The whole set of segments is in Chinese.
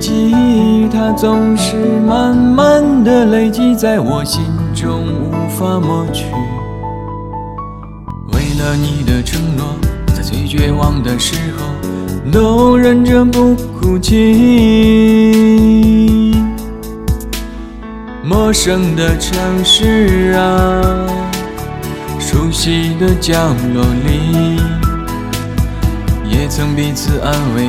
记忆它总是慢慢的累积在我心中，无法抹去。为了你的承诺，在最绝望的时候都忍着不哭泣。陌生的城市啊，熟悉的角落里，也曾彼此安慰，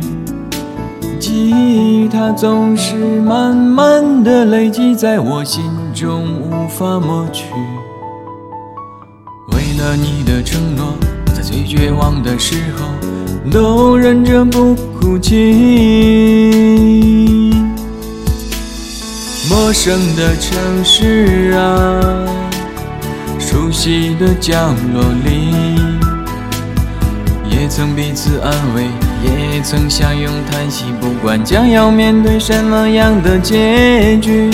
记忆它总是慢慢的累积在我心中，无法抹去。为了你的承诺，我在最绝望的时候都忍着不哭泣。陌生的城市啊。熟悉的角落里，也曾彼此安慰，也曾相拥叹息。不管将要面对什么样的结局，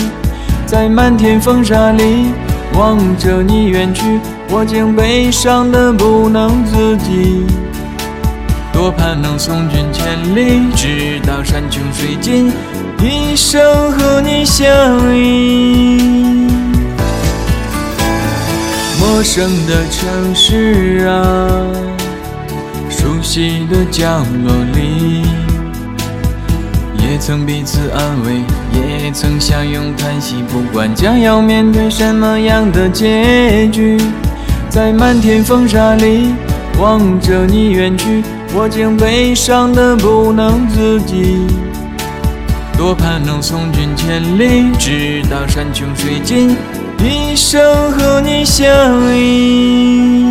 在漫天风沙里望着你远去，我竟悲伤的不能自己。多盼能送君千里，直到山穷水尽，一生和你相依。陌生的城市啊，熟悉的角落里，也曾彼此安慰，也曾相拥叹息。不管将要面对什么样的结局，在漫天风沙里望着你远去，我竟悲伤的不能自己。多盼能送君千里，直到山穷水尽。一生和你相依。